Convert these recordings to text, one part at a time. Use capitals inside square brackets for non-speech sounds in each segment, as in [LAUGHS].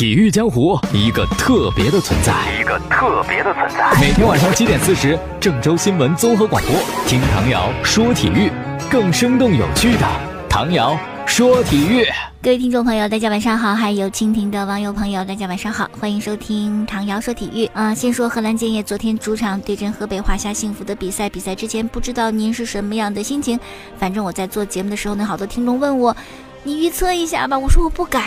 体育江湖一个特别的存在，一个特别的存在。每天晚上七点四十，郑州新闻综合广播，听唐瑶说体育，更生动有趣的唐瑶说体育。各位听众朋友，大家晚上好；还有蜻蜓的网友朋友，大家晚上好，欢迎收听唐瑶说体育。啊，先说荷兰建业昨天主场对阵河北华夏幸福的比赛，比赛之前不知道您是什么样的心情。反正我在做节目的时候呢，好多听众问我，你预测一下吧。我说我不敢。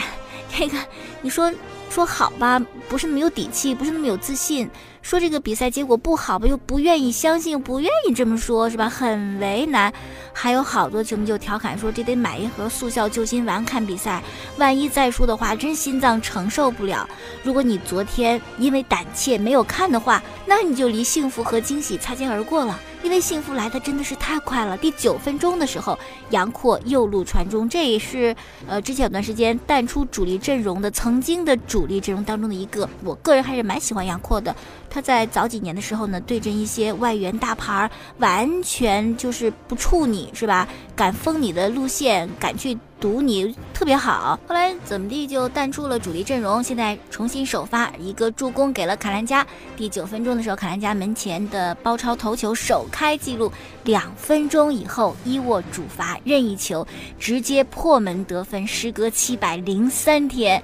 这个，你说说好吧，不是那么有底气，不是那么有自信。说这个比赛结果不好吧，又不愿意相信，不愿意这么说，是吧？很为难。还有好多球迷就调侃说，这得买一盒速效救心丸看比赛，万一再输的话，真心脏承受不了。如果你昨天因为胆怯没有看的话，那你就离幸福和惊喜擦肩而过了。因为幸福来的真的是太快了。第九分钟的时候，杨阔右路传中，这也是呃之前有段时间淡出主力阵容的曾经的主力阵容当中的一个。我个人还是蛮喜欢杨阔的。他在早几年的时候呢，对阵一些外援大牌，完全就是不怵你，是吧？敢封你的路线，敢去堵你，特别好。后来怎么地就淡出了主力阵容，现在重新首发，一个助攻给了卡兰加。第九分钟的时候，卡兰加门前的包抄头球首开纪录。两分钟以后，伊沃主罚任意球，直接破门得分。时隔七百零三天，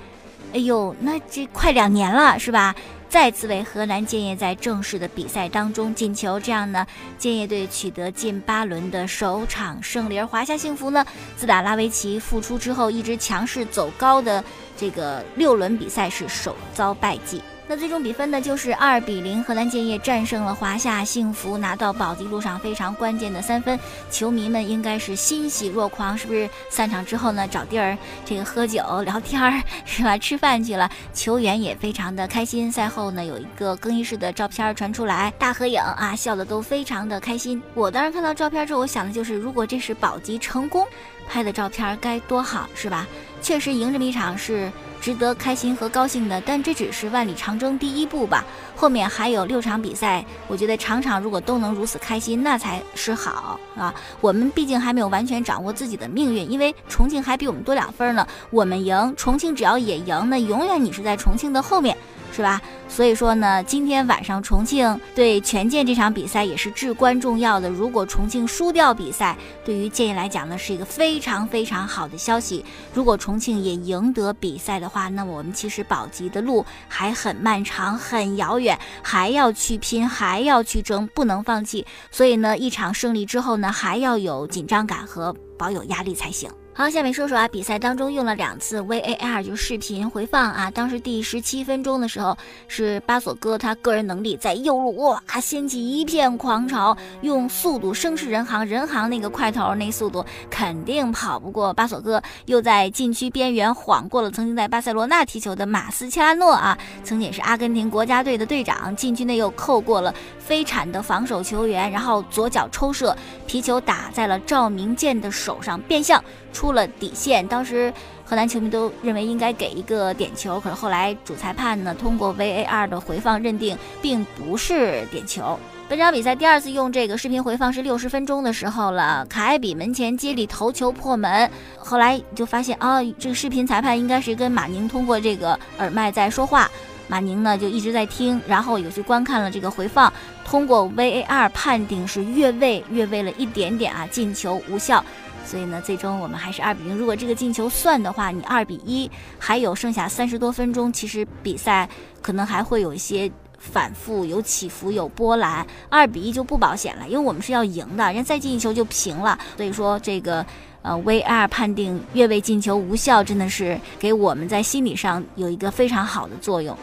哎呦，那这快两年了，是吧？再次为河南建业在正式的比赛当中进球，这样呢，建业队取得近八轮的首场胜利。而华夏幸福呢，自打拉维奇复出之后，一直强势走高的这个六轮比赛是首遭败绩。那最终比分呢，就是二比零，河南建业战胜了华夏幸福，拿到保级路上非常关键的三分。球迷们应该是欣喜若狂，是不是？散场之后呢，找地儿这个喝酒聊天儿，是吧？吃饭去了。球员也非常的开心。赛后呢，有一个更衣室的照片传出来，大合影啊，笑的都非常的开心。我当时看到照片之后，我想的就是，如果这是保级成功拍的照片，该多好，是吧？确实赢这么一场是。值得开心和高兴的，但这只是万里长征第一步吧。后面还有六场比赛，我觉得场场如果都能如此开心，那才是好啊。我们毕竟还没有完全掌握自己的命运，因为重庆还比我们多两分呢。我们赢，重庆只要也赢，那永远你是在重庆的后面。是吧？所以说呢，今天晚上重庆对权健这场比赛也是至关重要的。如果重庆输掉比赛，对于建业来讲呢，是一个非常非常好的消息。如果重庆也赢得比赛的话，那我们其实保级的路还很漫长、很遥远，还要去拼，还要去争，不能放弃。所以呢，一场胜利之后呢，还要有紧张感和保有压力才行。好，下面说说啊，比赛当中用了两次 VAR，就视频回放啊。当时第十七分钟的时候，是巴索哥他个人能力在右路哇掀起一片狂潮，用速度声势人行，人行那个块头那速度肯定跑不过巴索哥。又在禁区边缘晃过了曾经在巴塞罗那踢球的马斯切拉诺啊，曾经也是阿根廷国家队的队长。禁区内又扣过了飞铲的防守球员，然后左脚抽射，皮球打在了赵明剑的手上，变相。出出了底线，当时河南球迷都认为应该给一个点球，可是后来主裁判呢通过 VAR 的回放认定并不是点球。本场比赛第二次用这个视频回放是六十分钟的时候了，卡埃比门前接力头球破门，后来就发现啊，这个视频裁判应该是跟马宁通过这个耳麦在说话，马宁呢就一直在听，然后有去观看了这个回放，通过 VAR 判定是越位，越位了一点点啊，进球无效。所以呢，最终我们还是二比零。如果这个进球算的话，你二比一，还有剩下三十多分钟，其实比赛可能还会有一些反复、有起伏、有波澜。二比一就不保险了，因为我们是要赢的，人再进一球就平了。所以说，这个 [LAUGHS] 呃 VR 判定越位进球无效，真的是给我们在心理上有一个非常好的作用。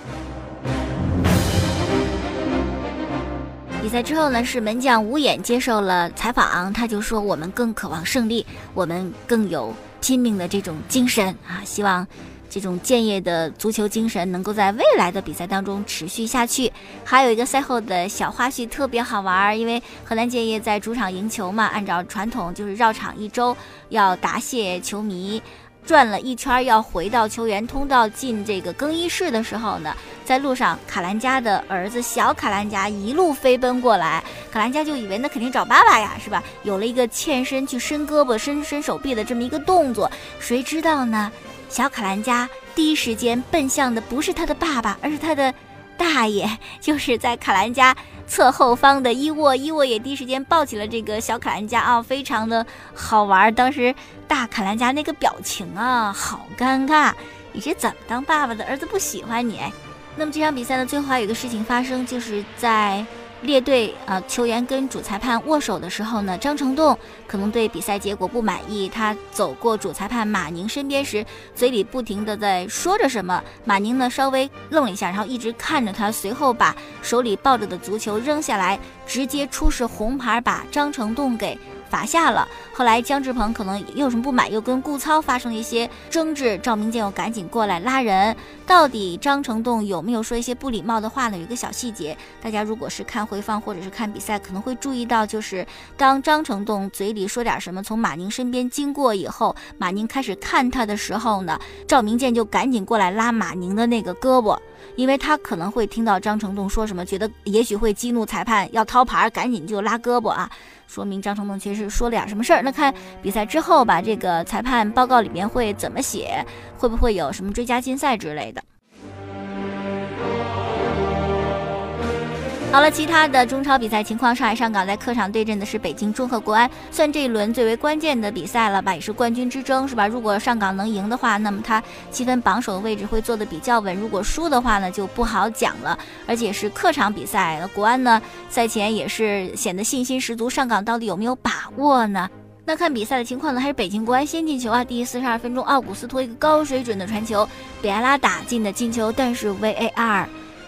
比赛之后呢，是门将吴眼接受了采访，他就说：“我们更渴望胜利，我们更有拼命的这种精神啊！希望这种建业的足球精神能够在未来的比赛当中持续下去。”还有一个赛后的小花絮特别好玩，因为河南建业在主场赢球嘛，按照传统就是绕场一周要答谢球迷。转了一圈要回到球员通道进这个更衣室的时候呢，在路上卡兰加的儿子小卡兰加一路飞奔过来，卡兰加就以为那肯定找爸爸呀，是吧？有了一个欠身去伸胳膊、伸伸手臂的这么一个动作，谁知道呢？小卡兰加第一时间奔向的不是他的爸爸，而是他的大爷，就是在卡兰加侧后方的伊沃。伊沃也第一时间抱起了这个小卡兰加啊，非常的好玩。当时大卡兰加那个表情啊，好尴尬。你这怎么当爸爸的？儿子不喜欢你。那么这场比赛呢，最后还有一个事情发生，就是在。列队啊，球员跟主裁判握手的时候呢，张成栋可能对比赛结果不满意。他走过主裁判马宁身边时，嘴里不停的在说着什么。马宁呢稍微愣了一下，然后一直看着他，随后把手里抱着的足球扔下来，直接出示红牌，把张成栋给。罚下了。后来姜志鹏可能又有什么不满，又跟顾操发生了一些争执。赵明剑又赶紧过来拉人。到底张成栋有没有说一些不礼貌的话呢？有一个小细节，大家如果是看回放或者是看比赛，可能会注意到，就是当张成栋嘴里说点什么，从马宁身边经过以后，马宁开始看他的时候呢，赵明剑就赶紧过来拉马宁的那个胳膊，因为他可能会听到张成栋说什么，觉得也许会激怒裁判，要掏牌，赶紧就拉胳膊啊。说明张成栋其实说了点什么事儿？那看比赛之后吧，这个裁判报告里面会怎么写？会不会有什么追加禁赛之类的？好了，其他的中超比赛情况，上海上港在客场对阵的是北京中赫国安，算这一轮最为关键的比赛了吧，也是冠军之争，是吧？如果上港能赢的话，那么他积分榜首的位置会坐得比较稳；如果输的话呢，就不好讲了。而且是客场比赛，国安呢赛前也是显得信心十足，上港到底有没有把握呢？那看比赛的情况呢，还是北京国安先进球啊！第四十二分钟，奥古斯托一个高水准的传球，比埃拉打进的进球，但是 VAR。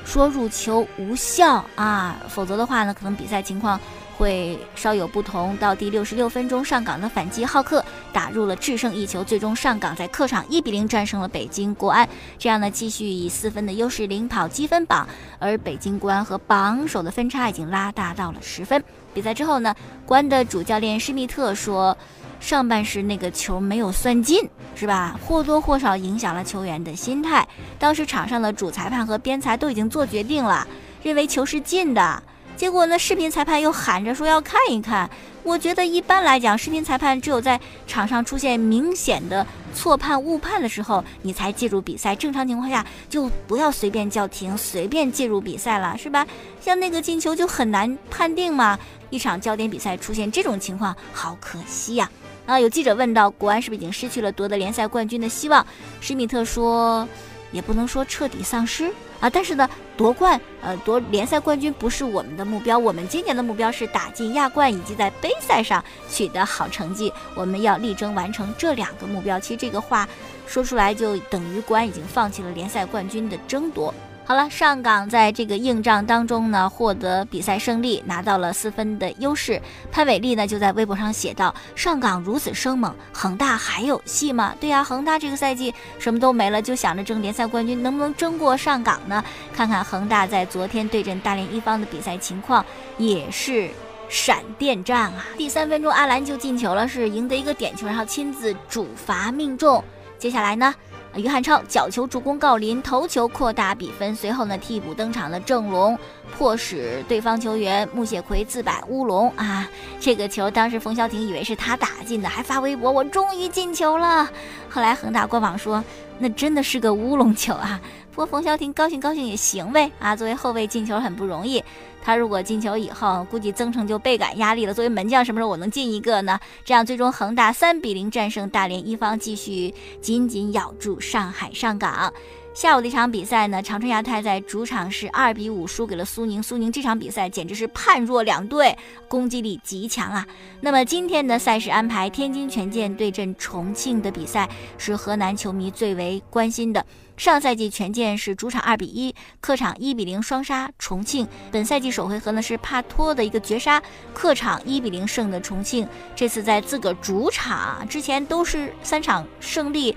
说入球无效啊，否则的话呢，可能比赛情况会稍有不同。到第六十六分钟，上港的反击，浩克打入了制胜一球，最终上港在客场一比零战胜了北京国安，这样呢，继续以四分的优势领跑积分榜，而北京国安和榜首的分差已经拉大到了十分。比赛之后呢，国安的主教练施密特说。上半时那个球没有算进，是吧？或多或少影响了球员的心态。当时场上的主裁判和边裁都已经做决定了，认为球是进的。结果呢，视频裁判又喊着说要看一看。我觉得一般来讲，视频裁判只有在场上出现明显的错判、误判的时候，你才介入比赛。正常情况下，就不要随便叫停、随便介入比赛了，是吧？像那个进球就很难判定嘛。一场焦点比赛出现这种情况，好可惜呀。啊有记者问到，国安是不是已经失去了夺得联赛冠军的希望？施密特说，也不能说彻底丧失啊，但是呢，夺冠，呃，夺联赛冠军不是我们的目标，我们今年的目标是打进亚冠以及在杯赛上取得好成绩，我们要力争完成这两个目标。其实这个话说出来，就等于国安已经放弃了联赛冠军的争夺。好了，上港在这个硬仗当中呢，获得比赛胜利，拿到了四分的优势。潘伟丽呢就在微博上写道：“上港如此生猛，恒大还有戏吗？”对呀，恒大这个赛季什么都没了，就想着争联赛冠军，能不能争过上港呢？看看恒大在昨天对阵大连一方的比赛情况，也是闪电战啊！第三分钟，阿兰就进球了，是赢得一个点球，然后亲自主罚命中。接下来呢？于汉超角球助攻郜林，头球扩大比分。随后呢，替补登场的郑龙迫使对方球员穆谢奎自摆乌龙啊！这个球当时冯潇霆以为是他打进的，还发微博：“我终于进球了。”后来恒大官网说，那真的是个乌龙球啊！不过冯潇霆高兴高兴也行呗啊！作为后卫进球很不容易。他如果进球以后，估计曾诚就倍感压力了。作为门将，什么时候我能进一个呢？这样最终恒大三比零战胜大连一方，继续紧紧咬住上海上港。下午的一场比赛呢，长春亚泰在主场是二比五输给了苏宁。苏宁这场比赛简直是判若两队，攻击力极强啊。那么今天的赛事安排，天津权健对阵重庆的比赛是河南球迷最为关心的。上赛季权健是主场二比一，客场一比零双杀重庆。本赛季首回合呢是帕托的一个绝杀，客场一比零胜的重庆。这次在自个主场，之前都是三场胜利，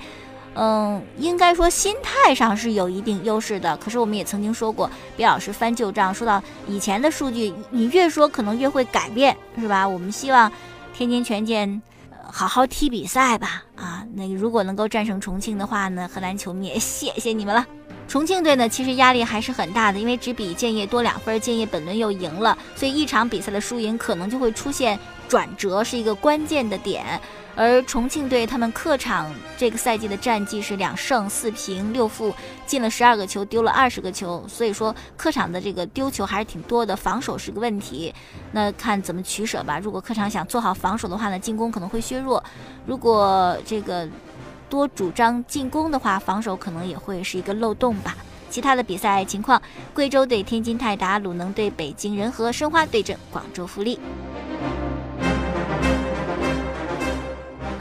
嗯，应该说心态上是有一定优势的。可是我们也曾经说过，别老是翻旧账，说到以前的数据，你越说可能越会改变，是吧？我们希望天津权健。好好踢比赛吧，啊，那如果能够战胜重庆的话呢，河南球迷也谢谢你们了。重庆队呢，其实压力还是很大的，因为只比建业多两分，建业本轮又赢了，所以一场比赛的输赢可能就会出现转折，是一个关键的点。而重庆队他们客场这个赛季的战绩是两胜四平六负，进了十二个球，丢了二十个球，所以说客场的这个丢球还是挺多的，防守是个问题。那看怎么取舍吧。如果客场想做好防守的话呢，进攻可能会削弱；如果这个多主张进攻的话，防守可能也会是一个漏洞吧。其他的比赛情况，贵州对天津泰达，鲁能对北京人和，申花对阵广州富力。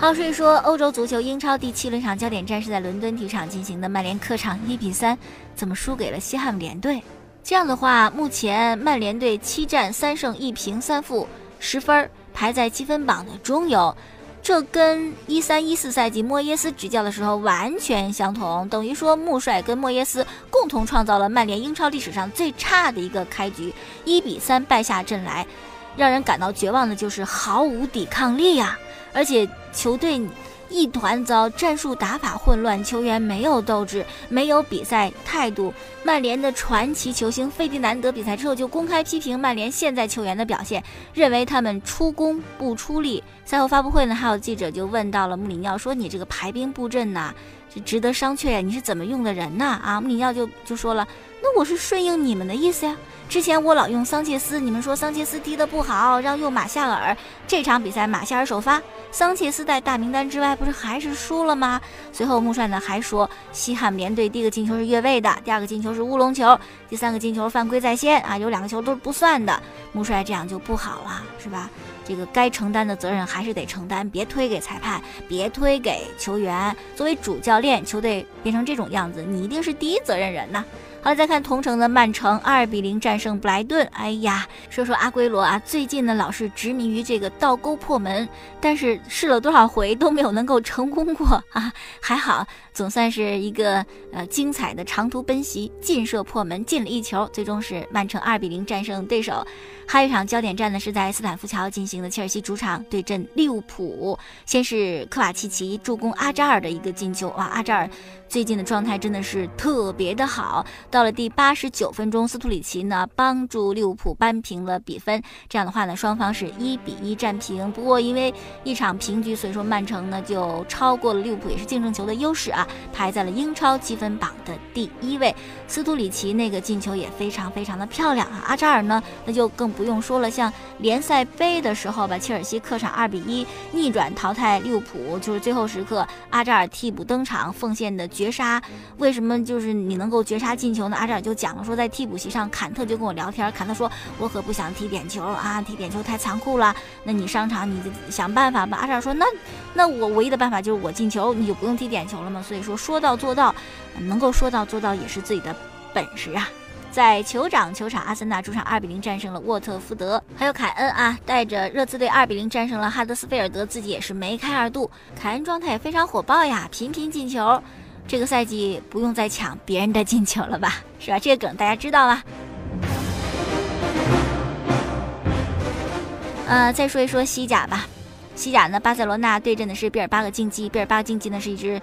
好，所以说欧洲足球英超第七轮场焦点战是在伦敦体育场进行的，曼联客场一比三，怎么输给了西汉姆联队？这样的话，目前曼联队七战三胜一平三负，十分排在积分榜的中游。这跟一三一四赛季莫耶斯执教的时候完全相同，等于说穆帅跟莫耶斯共同创造了曼联英超历史上最差的一个开局，一比三败下阵来，让人感到绝望的就是毫无抵抗力呀！而且球队一团糟，战术打法混乱，球员没有斗志，没有比赛态度。曼联的传奇球星费迪南德比赛之后就公开批评曼联现在球员的表现，认为他们出工不出力。赛后发布会呢，还有记者就问到了穆里尼奥，说你这个排兵布阵呐，是值得商榷呀，你是怎么用的人呐？啊，穆里尼奥就就说了，那我是顺应你们的意思呀。之前我老用桑切斯，你们说桑切斯踢得不好，让用马夏尔。这场比赛马夏尔首发，桑切斯在大名单之外，不是还是输了吗？随后穆帅呢还说，西汉姆联队第一个进球是越位的，第二个进球是乌龙球，第三个进球犯规在先啊，有两个球都是不算的。穆帅这样就不好了，是吧？这个该承担的责任还是得承担，别推给裁判，别推给球员。作为主教练，球队变成这种样子，你一定是第一责任人呐。好了，再看同城的曼城二比零战胜布莱顿。哎呀，说说阿圭罗啊，最近呢老是执迷于这个倒钩破门，但是试了多少回都没有能够成功过 [LAUGHS] 啊。还好，总算是一个呃精彩的长途奔袭，劲射破门进了一球，最终是曼城二比零战胜对手。还有一场焦点战呢，是在斯坦福桥进行的，切尔西主场对阵利物浦。先是科瓦契奇助攻阿扎尔的一个进球，哇，阿扎尔最近的状态真的是特别的好。到了第八十九分钟，斯图里奇呢帮助利物浦扳平了比分。这样的话呢，双方是一比一战平。不过因为一场平局，所以说曼城呢就超过了利物浦，也是净胜球的优势啊，排在了英超积分榜的第一位。斯图里奇那个进球也非常非常的漂亮啊，阿扎尔呢那就更。不用说了，像联赛杯的时候吧，切尔西客场二比一逆转淘汰利物浦，就是最后时刻阿扎尔替补登场奉献的绝杀。为什么就是你能够绝杀进球呢？阿扎尔就讲了说，在替补席上，坎特就跟我聊天，坎特说，我可不想踢点球啊，踢点球太残酷了。那你上场你就想办法吧。阿扎尔说，那那我唯一的办法就是我进球，你就不用踢点球了嘛。所以说说到做到，能够说到做到也是自己的本事啊。在酋长球场，阿森纳主场二比零战胜了沃特福德。还有凯恩啊，带着热刺队二比零战胜了哈德斯菲尔德，自己也是梅开二度。凯恩状态也非常火爆呀，频频进球。这个赛季不用再抢别人的进球了吧？是吧？这个梗大家知道吧。呃，再说一说西甲吧。西甲呢，巴塞罗那对阵的是毕尔巴鄂竞技。毕尔巴鄂竞技呢是一支。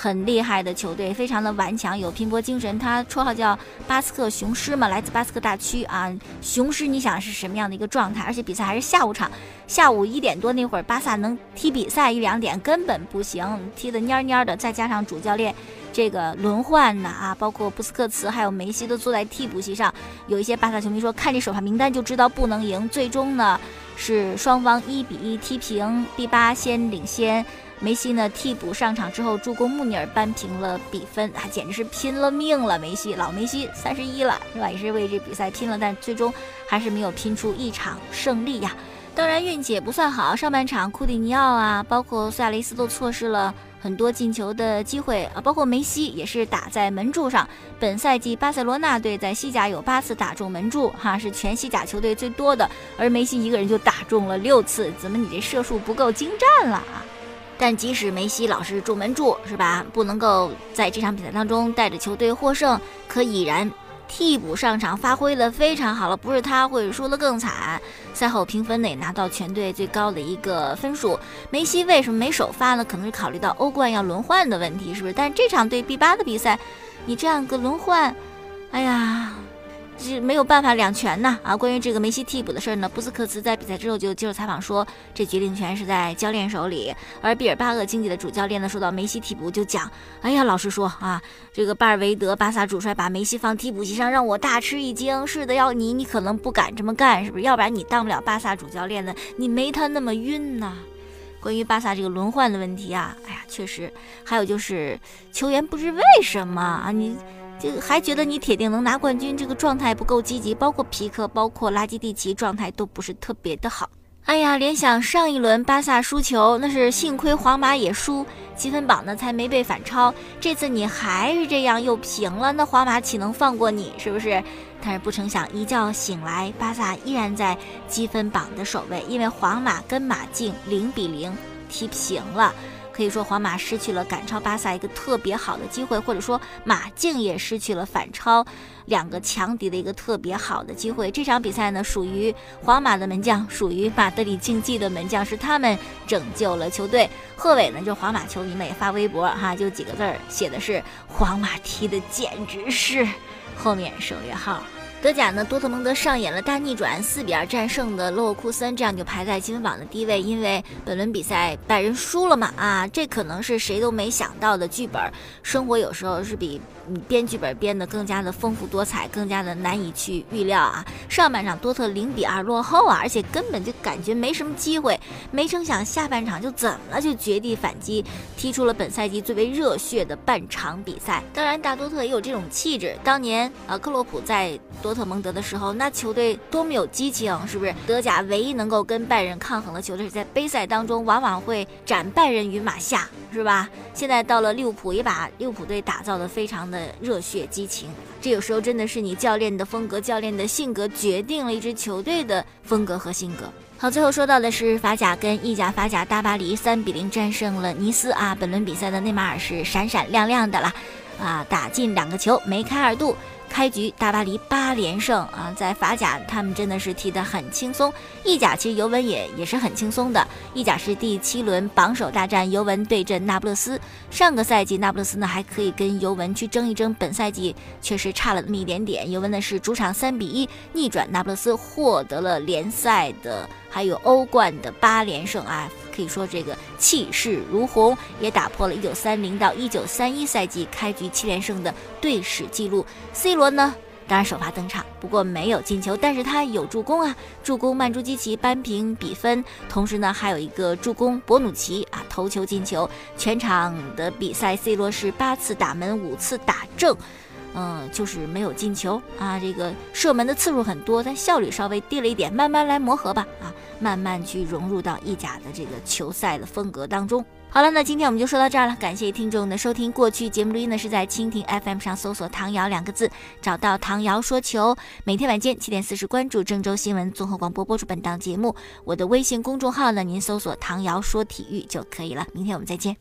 很厉害的球队，非常的顽强，有拼搏精神。他绰号叫巴斯克雄狮嘛，来自巴斯克大区啊。雄狮，你想是什么样的一个状态？而且比赛还是下午场，下午一点多那会儿，巴萨能踢比赛一两点根本不行，踢得蔫蔫的。再加上主教练这个轮换呢啊，包括布斯克茨还有梅西都坐在替补席上，有一些巴萨球迷说，看这首发名单就知道不能赢。最终呢，是双方一比一踢平，第八先领先。梅西呢？替补上场之后助攻穆尼尔扳平了比分，啊，简直是拼了命了！梅西，老梅西，三十一了，是吧？也是为这比赛拼了，但最终还是没有拼出一场胜利呀。当然运气也不算好，上半场库蒂尼奥啊，包括苏亚雷斯都错失了很多进球的机会啊，包括梅西也是打在门柱上。本赛季巴塞罗那队在西甲有八次打中门柱，哈，是全西甲球队最多的，而梅西一个人就打中了六次，怎么你这射术不够精湛了啊？但即使梅西老是中门柱，是吧？不能够在这场比赛当中带着球队获胜，可已然替补上场发挥的非常好了。不是他会输得更惨。赛后评分呢也拿到全队最高的一个分数。梅西为什么没首发呢？可能是考虑到欧冠要轮换的问题，是不是？但这场对 B 八的比赛，你这样个轮换，哎呀，是没有办法两全呐啊！关于这个梅西替补的事儿呢，布斯克茨在比赛之后就接受采访说，这决定权是在教练手里。而比尔巴鄂经济的主教练呢，说到梅西替补就讲，哎呀，老实说啊，这个巴尔韦德巴萨主帅把梅西放替补席上，让我大吃一惊。是的，要你你可能不敢这么干，是不是？要不然你当不了巴萨主教练的，你没他那么晕呐。关于巴萨这个轮换的问题啊，哎呀，确实，还有就是球员不知为什么啊，你。就还觉得你铁定能拿冠军，这个状态不够积极，包括皮克，包括拉基蒂奇，状态都不是特别的好。哎呀，联想上一轮巴萨输球，那是幸亏皇马也输，积分榜呢才没被反超。这次你还是这样又平了，那皇马岂能放过你？是不是？但是不成想，一觉醒来，巴萨依然在积分榜的首位，因为皇马跟马竞零比零踢平了。可以说，皇马失去了赶超巴萨一个特别好的机会，或者说马竞也失去了反超两个强敌的一个特别好的机会。这场比赛呢，属于皇马的门将，属于马德里竞技的门将，是他们拯救了球队。贺炜呢，就皇马球迷们也发微博哈，就几个字儿，写的是皇马踢的简直是，后面省略号。德甲呢，多特蒙德上演了大逆转，四比二战胜的勒沃库森，这样就排在积分榜的第一位。因为本轮比赛拜仁输了嘛，啊，这可能是谁都没想到的剧本。生活有时候是比。你编剧本编得更加的丰富多彩，更加的难以去预料啊！上半场多特零比二落后啊，而且根本就感觉没什么机会，没成想下半场就怎么了？就绝地反击，踢出了本赛季最为热血的半场比赛。当然，大多特也有这种气质。当年啊，克洛普在多特蒙德的时候，那球队多么有激情，是不是？德甲唯一能够跟拜仁抗衡的球队，在杯赛当中往往会斩拜仁于马下，是吧？现在到了利物浦，也把利物浦队打造的非常的。热血激情，这有时候真的是你教练的风格、教练的性格决定了一支球队的风格和性格。好，最后说到的是法甲跟意甲，法甲大巴黎三比零战胜了尼斯啊！本轮比赛的内马尔是闪闪亮亮的啦，啊，打进两个球，梅开二度。开局大巴黎八连胜啊，在法甲他们真的是踢得很轻松。意甲其实尤文也也是很轻松的。意甲是第七轮榜首大战，尤文对阵那不勒斯。上个赛季那不勒斯呢还可以跟尤文去争一争，本赛季确实差了那么一点点。尤文呢是主场三比一逆转那不勒斯，获得了联赛的还有欧冠的八连胜啊。可以说这个气势如虹，也打破了一九三零到一九三一赛季开局七连胜的队史纪录。C 罗呢，当然首发登场，不过没有进球，但是他有助攻啊，助攻曼朱基奇扳平比分，同时呢还有一个助攻博努奇啊头球进球。全场的比赛，C 罗是八次打门，五次打正。嗯，就是没有进球啊，这个射门的次数很多，但效率稍微低了一点，慢慢来磨合吧啊，慢慢去融入到意甲的这个球赛的风格当中。好了，那今天我们就说到这儿了，感谢听众的收听。过去节目录音呢是在蜻蜓 FM 上搜索“唐瑶”两个字，找到“唐瑶说球”，每天晚间七点四十关注郑州新闻综合广播播出本档节目。我的微信公众号呢，您搜索“唐瑶说体育”就可以了。明天我们再见。